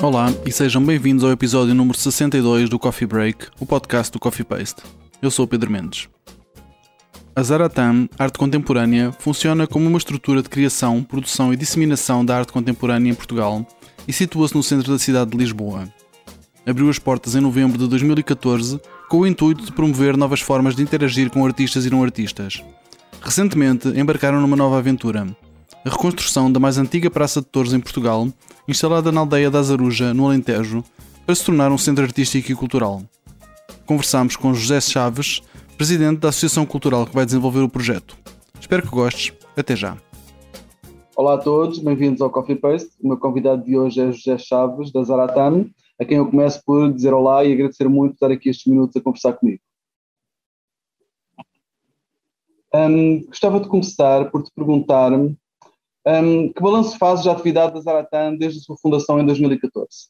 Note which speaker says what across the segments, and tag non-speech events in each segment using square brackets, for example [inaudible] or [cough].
Speaker 1: Olá e sejam bem-vindos ao episódio número 62 do Coffee Break, o podcast do Coffee Paste. Eu sou o Pedro Mendes. A Zaratan Arte Contemporânea funciona como uma estrutura de criação, produção e disseminação da arte contemporânea em Portugal e situa-se no centro da cidade de Lisboa. Abriu as portas em novembro de 2014 com o intuito de promover novas formas de interagir com artistas e não artistas. Recentemente embarcaram numa nova aventura, a reconstrução da mais antiga Praça de Touros em Portugal, instalada na aldeia da Azaruja, no Alentejo, para se tornar um centro artístico e cultural. Conversámos com José Chaves, presidente da Associação Cultural que vai desenvolver o projeto. Espero que gostes. Até já.
Speaker 2: Olá a todos, bem-vindos ao Coffee Paste. O meu convidado de hoje é José Chaves, da Zaratan, a quem eu começo por dizer olá e agradecer muito por estar aqui estes minutos a conversar comigo. Um, gostava de começar por te perguntar um, que balanço fazes da atividade da Zaratan desde a sua fundação em 2014?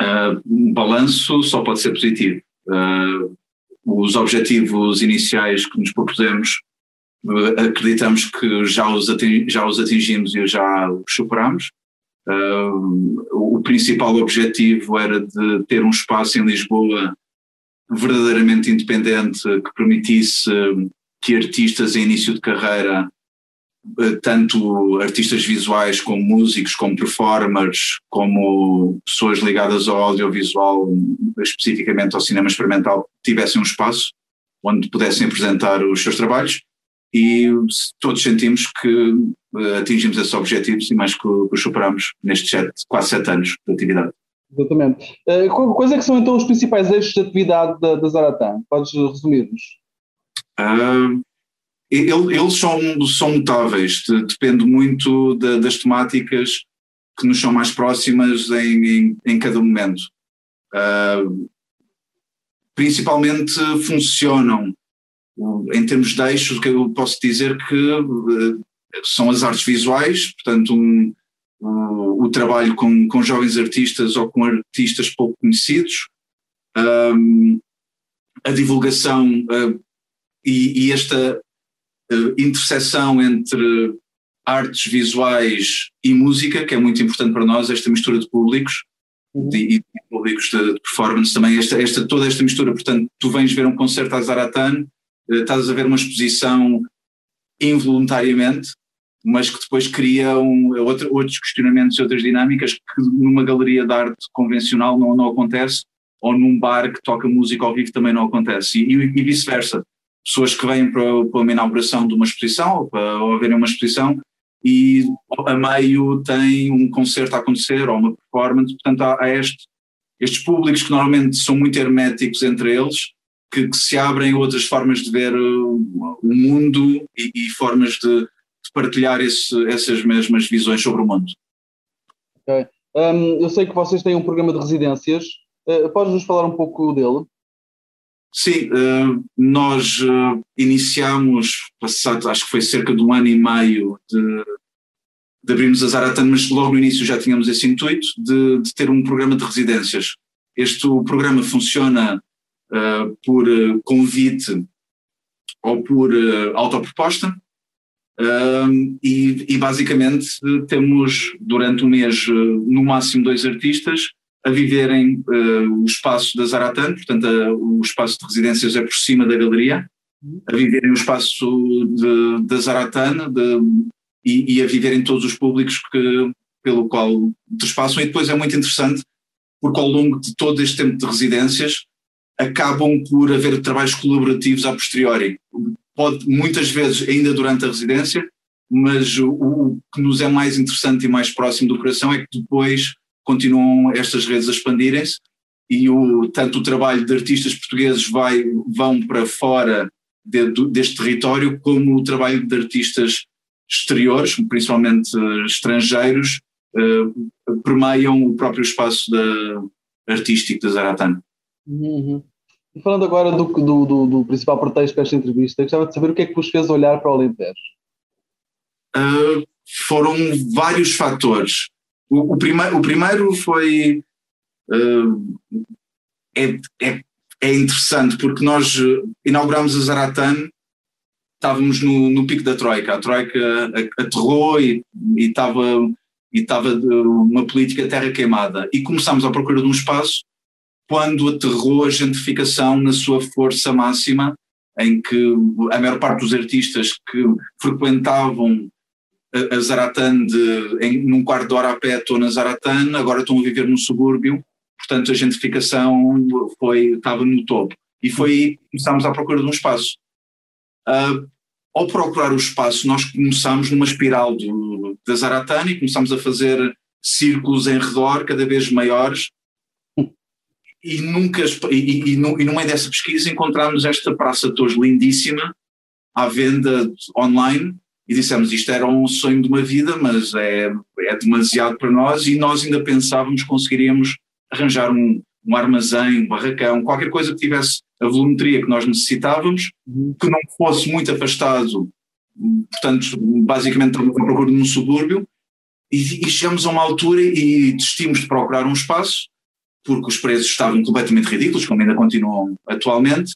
Speaker 3: Uh, um balanço só pode ser positivo. Uh, os objetivos iniciais que nos propusemos, uh, acreditamos que já os, já os atingimos e já os superamos. o principal objetivo era de ter um espaço em Lisboa verdadeiramente independente que permitisse que artistas em início de carreira tanto artistas visuais como músicos, como performers, como pessoas ligadas ao audiovisual, especificamente ao cinema experimental, tivessem um espaço onde pudessem apresentar os seus trabalhos e todos sentimos que eh, atingimos esses objetivos e mais que os superamos nestes sete, quase sete anos de atividade.
Speaker 2: Exatamente. Uh, quais é que são então os principais eixos de atividade da, da Zaratan? Podes resumir-nos?
Speaker 3: Uh, eles são, são mutáveis, depende muito de, das temáticas que nos são mais próximas em, em, em cada momento. Uh, principalmente funcionam. Em termos de eixos, que eu posso dizer que uh, são as artes visuais, portanto, um, o trabalho com, com jovens artistas ou com artistas pouco conhecidos, um, a divulgação uh, e, e, esta interseção entre artes visuais e música, que é muito importante para nós, esta mistura de públicos uhum. de, e públicos de, de, performance também, esta, esta, toda esta mistura. Portanto, tu vens ver um concerto à Zaratan, uh, estás a ver uma exposição involuntariamente, mas que depois cria um, outro, outros questionamentos e outras dinâmicas que numa galeria de arte convencional não, não acontece, ou num bar que toca música ao vivo também não acontece, e, e vice-versa pessoas que vêm para, para uma inauguração de uma exposição ou para ou verem uma exposição e a meio tem um concerto a acontecer ou uma performance, portanto há, há este, estes públicos que normalmente são muito herméticos entre eles, que, que se abrem outras formas de ver o, o mundo e, e formas de, de partilhar esse, essas mesmas visões sobre o mundo.
Speaker 2: Okay. Um, eu sei que vocês têm um programa de residências, uh, podes nos falar um pouco dele?
Speaker 3: Sim, uh, nós uh, iniciámos, passado acho que foi cerca de um ano e meio de, de abrirmos a Zaratan, mas logo no início já tínhamos esse intuito de, de ter um programa de residências. Este programa funciona uh, por convite ou por autoproposta, e, e, basicamente temos durante o um mês no máximo dois artistas a viverem uh, o espaço da Zaratan, portanto a, o espaço de residências é por cima da galeria, a viverem o espaço da Zaratan de, e, e, a viverem todos os públicos que, pelo qual trespassam e depois é muito interessante porque ao longo de todo este tempo de residências acabam por haver trabalhos colaborativos a posteriori. Pode, muitas vezes ainda durante a residência, mas o, o que nos é mais interessante e mais próximo do coração é que depois continuam estas redes a expandirem-se e o, tanto o trabalho de artistas portugueses vai, vão para fora de, deste território, como o trabalho de artistas exteriores, principalmente estrangeiros, uh, permeiam o próprio espaço da, artístico da Zaratan.
Speaker 2: Uhum. E falando agora do, do, do, do, principal pretexto para esta entrevista, gostava de saber o que é que vos fez olhar para o Alentejo.
Speaker 3: Uh, foram vários fatores. O, o, o primeiro foi. Uh, é, é, é interessante porque nós inauguramos a Zaratan, estávamos no, no pico da Troika. A Troika aterrou e, e estava e estava uma política terra queimada. E começámos à procura de um espaço quando aterrou a gentrificação na sua força máxima, em que a maior parte dos artistas que frequentavam a Zaratan de, em, num quarto de hora a pé estou na Zaratan, agora estão a viver num subúrbio, portanto a gentrificação foi, estava no topo. E foi aí que começámos à procura de um espaço. Uh, ao procurar o espaço, nós começámos numa espiral do, da Zaratan e começámos a fazer círculos em redor cada vez maiores e nunca e, e, no, e no meio dessa pesquisa encontramos esta praça de lindíssima à venda online e dissemos isto era um sonho de uma vida mas é, é demasiado para nós e nós ainda pensávamos que conseguiríamos arranjar um, um armazém, um barracão, qualquer coisa que tivesse a volumetria que nós necessitávamos, uhum. que não fosse muito afastado, portanto basicamente estamos à procura de um subúrbio e, e chegamos a uma altura e desistimos de procurar um espaço porque os preços estavam completamente ridículos, como ainda continuam atualmente,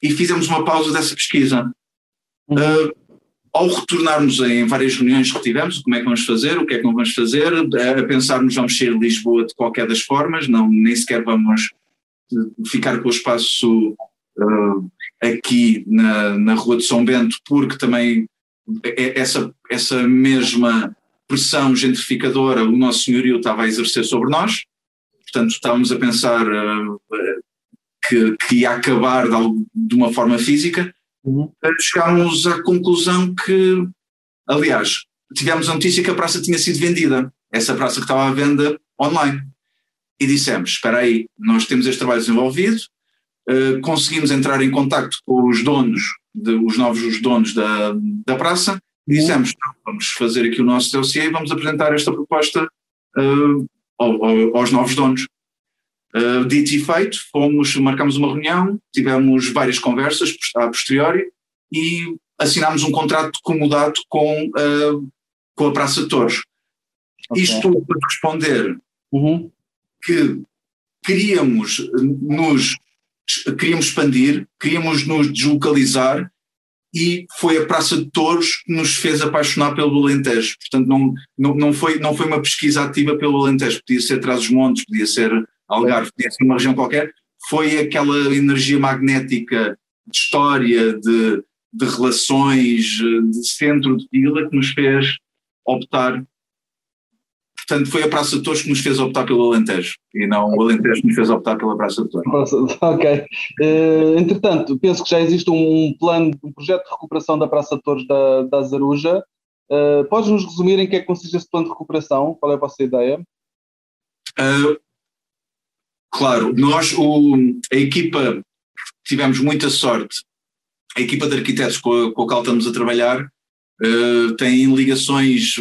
Speaker 3: e fizemos uma pausa dessa pesquisa. Uhum. Uh, ao retornarmos em várias reuniões que tivemos, como é que vamos fazer, o que é que não vamos fazer, a pensarmos vamos sair de Lisboa de qualquer das formas, não, nem sequer vamos ficar com o espaço uh, aqui na, na Rua de São Bento, porque também essa, essa mesma pressão gentrificadora o nosso senhorio estava a exercer sobre nós, portanto estávamos a pensar uh, que, que ia acabar de, de uma forma física, uhum. chegámos à conclusão que, aliás, tivemos a notícia que a praça tinha sido vendida, essa praça que estava à venda online. E dissemos, espera aí, nós temos este trabalho desenvolvido, uh, conseguimos entrar em contato com os donos, de, os novos donos da, da praça, e uhum. dissemos, vamos fazer aqui o nosso dossiê e vamos apresentar esta proposta uh, aos novos donos. Uh, dito e feito, fomos, marcamos uma reunião, tivemos várias conversas a posteriori e assinámos um contrato de comodato com, uh, com a Praça de Torres. Okay. Isto para responder uhum. que queríamos nos queríamos expandir, queríamos nos deslocalizar e foi a Praça de Touros que nos fez apaixonar pelo Alentejo. Portanto, não, não, não, foi, não foi uma pesquisa ativa pelo Alentejo, podia ser Trás-os-Montes, podia ser Algarve, podia ser uma região qualquer, foi aquela energia magnética de história, de, de relações, de centro de vila que nos fez optar. Portanto, foi a Praça de Touros que nos fez optar pelo Alentejo e não o Alentejo que nos fez optar pela Praça de Touros. [laughs]
Speaker 2: Ok. Uh, entretanto, penso que já existe um plano, um projeto de recuperação da Praça de Touros da, da Zaruja. Uh, Podes nos resumir em que é que consiste esse plano de recuperação? Qual é a vossa ideia?
Speaker 3: Uh, claro, nós, o, a equipa, tivemos muita sorte, a equipa de arquitetos com a, com a qual estamos a trabalhar uh, tem ligações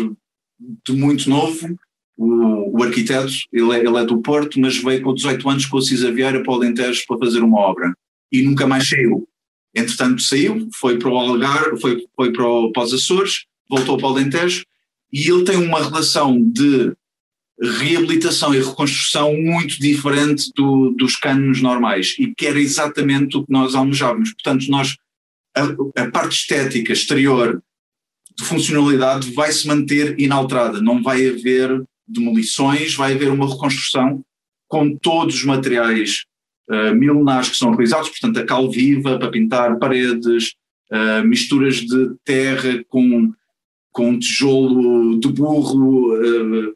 Speaker 3: de muito novo, o, o arquiteto, ele é, ele é, do Porto, mas veio com 18 anos com o Cisa Vieira para o Alentejo para fazer uma obra. E nunca mais saiu. Entretanto saiu, foi para o Algarve, foi, foi para, o, para os Açores, voltou para o Alentejo e ele tem uma relação de reabilitação e reconstrução muito diferente do, dos cânones normais e que era exatamente o que nós almejávamos. Portanto, nós, a, a parte estética exterior de funcionalidade vai se manter inalterada, não vai haver demolições, vai haver uma reconstrução com todos os materiais uh, milenares que são utilizados, portanto a cal viva para pintar paredes, uh, misturas de terra com, com tijolo de burro uh,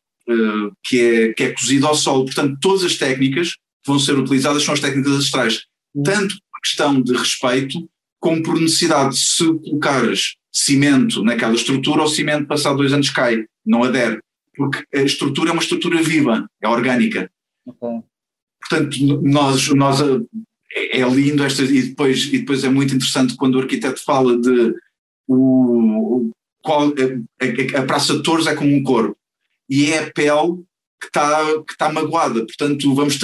Speaker 3: que, é, que é cozido ao sol, portanto todas as técnicas que vão ser utilizadas são as técnicas ancestrais, tanto por questão de respeito como por necessidade de se colocares cimento naquela estrutura, o cimento passado dois anos cai, não adere porque a estrutura é uma estrutura viva, é orgânica. Okay. Portanto, nós, nós é, é lindo esta, e depois, e depois é muito interessante quando o arquiteto fala de o, qual, a, a, Praça de Torres é como um corpo, e é a pele que está, que está magoada, portanto vamos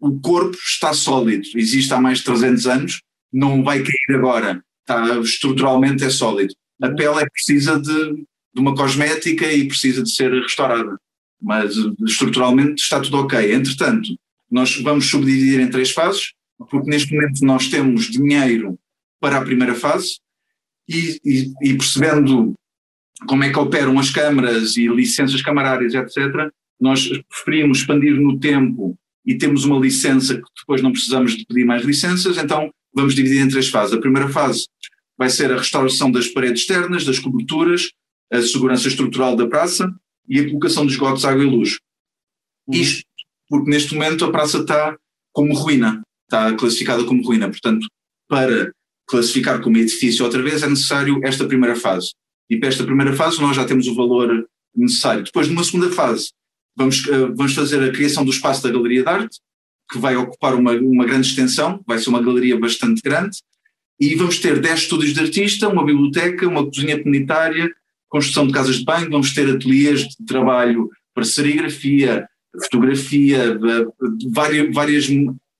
Speaker 3: o corpo está sólido, existe há mais de 300 anos, não vai cair agora, está, estruturalmente é sólido. A uhum. pele é precisa de, de uma cosmética e precisa de ser restaurada. Mas estruturalmente está tudo ok. Entretanto, nós vamos subdividir em três fases, porque neste momento nós temos dinheiro para a primeira fase e, e, e percebendo como é que operam as câmaras e licenças camarárias, etc., nós preferimos expandir no tempo e temos uma licença que depois não precisamos de pedir mais licenças, então vamos dividir em três fases. A primeira fase vai ser a restauração das paredes externas, das coberturas, a segurança estrutural da praça e a colocação de esgotos, água e luz. Isto porque neste momento a praça está como ruína, está classificada como ruína, portanto, para classificar como edifício outra vez é necessário esta primeira fase. E para esta primeira fase nós já temos o valor necessário. Depois, numa segunda fase, vamos, uh, vamos fazer a criação do espaço da Galeria de Arte, que vai ocupar uma, uma grande extensão, vai ser uma galeria bastante grande, e vamos ter 10 estúdios de artista, uma biblioteca, uma cozinha comunitária, construção de casas de banho, vamos ter ateliês de trabalho para serigrafia, fotografia, várias, várias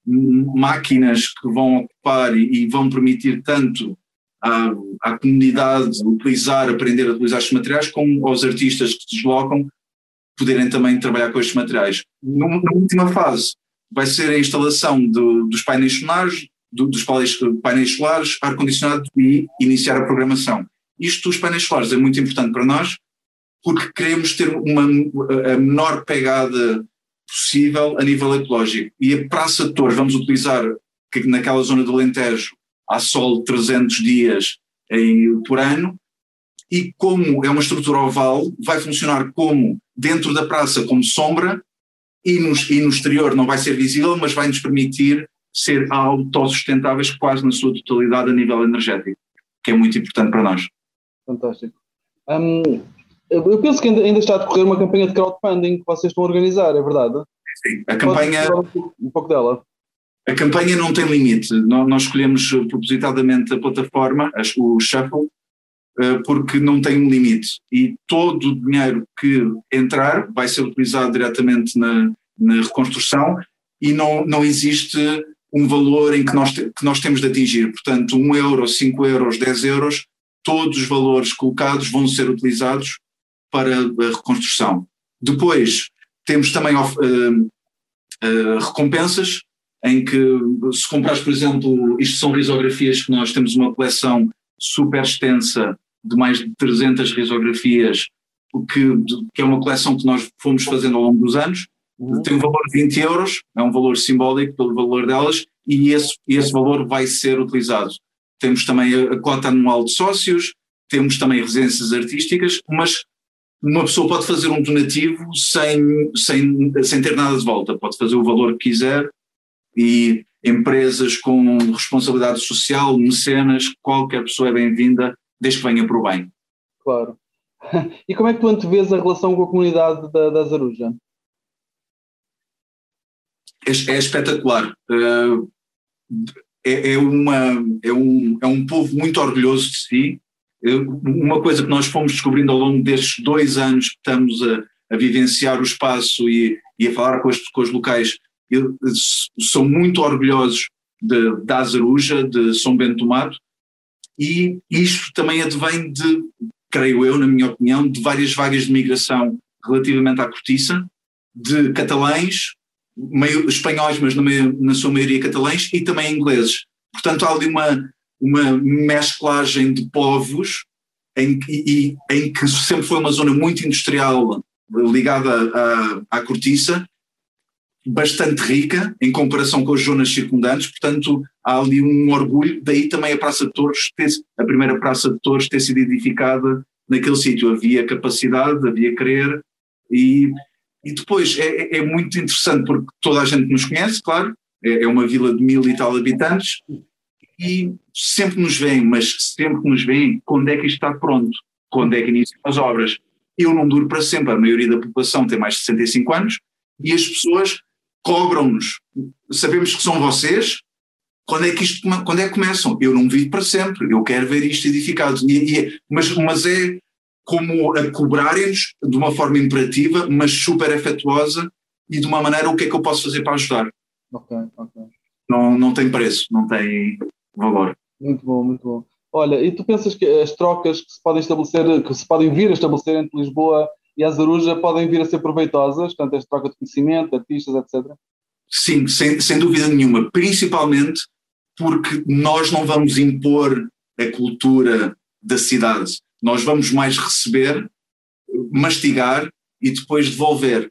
Speaker 3: máquinas que vão ocupar e vão permitir tanto à, à, comunidade utilizar, aprender a utilizar estes materiais, como aos artistas que se deslocam poderem também trabalhar com estes materiais. Na, última fase vai ser a instalação do, dos painéis solares, do, dos painéis solares, ar-condicionado e iniciar a programação. Isto dos painéis solares é muito importante para nós porque queremos ter uma, a menor pegada possível a nível ecológico. E a Praça de Torres vamos utilizar, que naquela zona do Alentejo há sol 300 dias em, por ano, e como é uma estrutura oval, vai funcionar como dentro da praça como sombra e no, e no exterior não vai ser visível, mas vai nos permitir ser autossustentáveis quase na sua totalidade a nível energético, que é muito importante para nós.
Speaker 2: Fantástico. Um, eu penso que ainda, ainda, está a decorrer uma campanha de crowdfunding que vocês estão a organizar, é verdade?
Speaker 3: Sim, a campanha.
Speaker 2: Um pouco dela.
Speaker 3: A campanha não tem limite. Nós escolhemos propositadamente a plataforma, o Shuffle, eh, porque não tem um limite. E todo o dinheiro que entrar vai ser utilizado diretamente na, na reconstrução e não, não existe um valor em que nós, que nós temos de atingir. Portanto, um euro, cinco euros, dez euros, todos os valores colocados vão ser utilizados para a reconstrução. Depois, temos também uh, uh, recompensas, em que se comprares, por exemplo, isto são risografias que nós temos uma coleção super extensa de mais de 300 risografias, que, que é uma coleção que nós fomos fazendo ao longo dos anos, uhum. tem um valor de 20 euros, é um valor simbólico pelo valor delas, e esse, esse valor vai ser utilizado. Temos também a, a cota anual de sócios, temos também residências artísticas, mas uma pessoa pode fazer um donativo sem, sem, sem ter nada de volta, pode fazer o valor que quiser e empresas com responsabilidade social, mecenas, qualquer pessoa é bem-vinda, desde que venha para o bem.
Speaker 2: Claro. [laughs] E como é que tu antevês a relação com a comunidade da, da Zaruja?
Speaker 3: É, é espetacular. Uh, é, é, uma, é, um, é um povo muito orgulhoso de si, uma coisa que nós fomos descobrindo ao longo destes dois anos que estamos a, a vivenciar o espaço e, e a falar com os, com os locais, são muito orgulhosos de, da Azaruja, de São Bento do Mato, e isto também advém de, creio eu, na minha opinião, de várias vagas de migração relativamente à cortiça, de catalães, meio, espanhóis, mas na, na sua maioria catalães, e também ingleses. Portanto, há ali uma, uma mesclagem de povos em, e, em que sempre foi uma zona muito industrial ligada à, à cortiça, bastante rica em comparação com as zonas circundantes, portanto há ali um orgulho, daí também a Praça de Torres, ter, a primeira Praça de Torres ter sido edificada naquele sítio, havia capacidade, havia querer e, e depois é, é, é muito interessante porque toda a gente nos conhece, claro, é, é uma vila de mil e tal habitantes, e sempre nos veem, mas sempre nos veem quando é que isto está pronto, quando é que iniciam as obras. Eu não duro para sempre, a maioria da população tem mais de 65 anos e as pessoas cobram-nos. Sabemos que são vocês, quando é que isto quando é que começam? Eu não vivo para sempre, eu quero ver isto edificado. E, e, mas, mas é como a cobrarem-nos de uma forma imperativa, mas super afetuosa e de uma maneira o que é que eu posso fazer para ajudar.
Speaker 2: Ok, ok.
Speaker 3: Não, não tem preço, não tem, valor.
Speaker 2: Muito bom, muito bom. Olha, e tu pensas que as trocas que se podem estabelecer, que se podem vir a estabelecer entre Lisboa e Azaruja podem vir a ser proveitosas, portanto, esta troca de conhecimento, artistas, etc?
Speaker 3: Sim, sem, sem dúvida nenhuma, principalmente porque nós não vamos impor a cultura da cidade. Nós vamos mais receber, mastigar e depois devolver.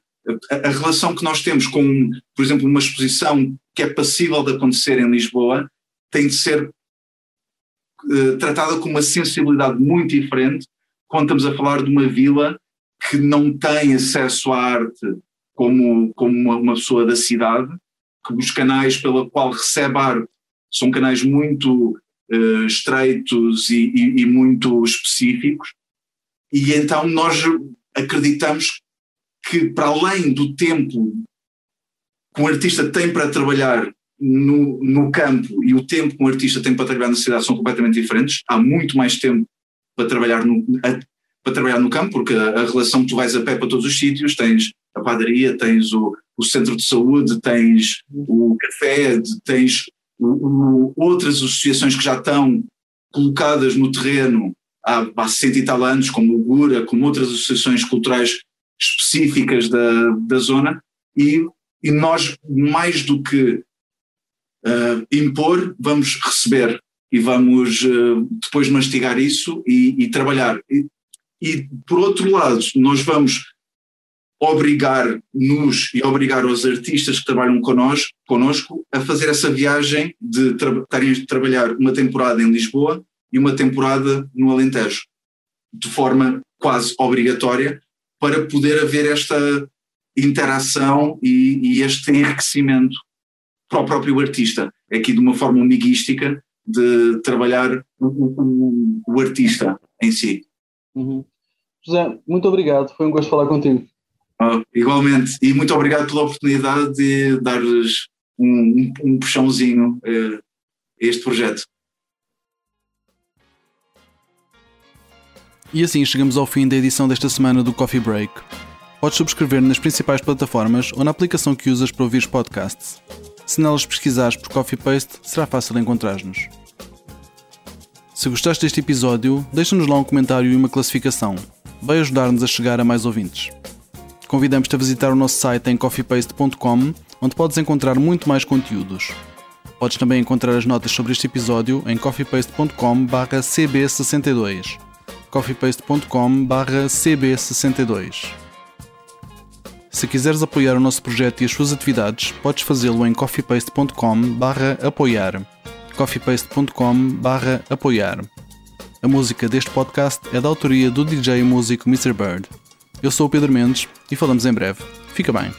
Speaker 3: A, a, relação que nós temos com, por exemplo, uma exposição que é passível de acontecer em Lisboa tem de ser uh, tratada com uma sensibilidade muito diferente quando estamos a falar de uma vila que não tem acesso à arte como, como uma, pessoa da cidade, que os canais pela qual recebe arte são canais muito uh, estreitos e, e, e, muito específicos, e então nós acreditamos que para além do tempo que um artista tem para trabalhar no, no campo e o tempo que um artista tem para trabalhar na cidade são completamente diferentes, há muito mais tempo para trabalhar no, a, para trabalhar no campo, porque a, a, relação que tu vais a pé para todos os sítios, tens a padaria, tens o, o centro de saúde, tens o café, tens o, o, outras associações que já estão colocadas no terreno há, há 60 e tal anos, como o Gura, como outras associações culturais específicas da, da zona, e, e nós, mais do que uh, impor, vamos receber e vamos uh, depois mastigar isso e, e trabalhar. E, e, por outro lado, nós vamos obrigar-nos e obrigar os artistas que trabalham connosco, a fazer essa viagem de tra trabalhar uma temporada em Lisboa e uma temporada no Alentejo, de forma quase obrigatória, para poder haver esta interação e, e este enriquecimento para o próprio artista, aqui de uma forma amiguística de trabalhar o, o, o artista em si.
Speaker 2: Uhum. José, muito obrigado, foi um gosto falar contigo.
Speaker 3: Ah, igualmente, e muito obrigado pela oportunidade de dar-lhes um, um, um, puxãozinho uh, a este projeto.
Speaker 1: E assim chegamos ao fim da edição desta semana do Coffee Break. Podes subscrever nas principais plataformas ou na aplicação que usas para ouvir podcasts. Se nelas pesquisares por Coffee Paste, será fácil encontrar-nos. Se gostaste deste episódio, deixa-nos lá um comentário e uma classificação. Vai ajudar-nos a chegar a mais ouvintes. Convidamos-te a visitar o nosso site em coffeepaste.com, onde podes encontrar muito mais conteúdos. Podes também encontrar as notas sobre este episódio em coffeepaste.com/cb62. coffeepaste.com/cb62. Se quiseres apoiar o nosso projeto e as suas atividades, podes fazê-lo em coffeepaste.com/apoiar. coffeepaste.com/apoiar. A música deste podcast é da autoria do DJ músico Mr. Bird. Eu sou o Pedro Mendes e falamos em breve. Fica bem.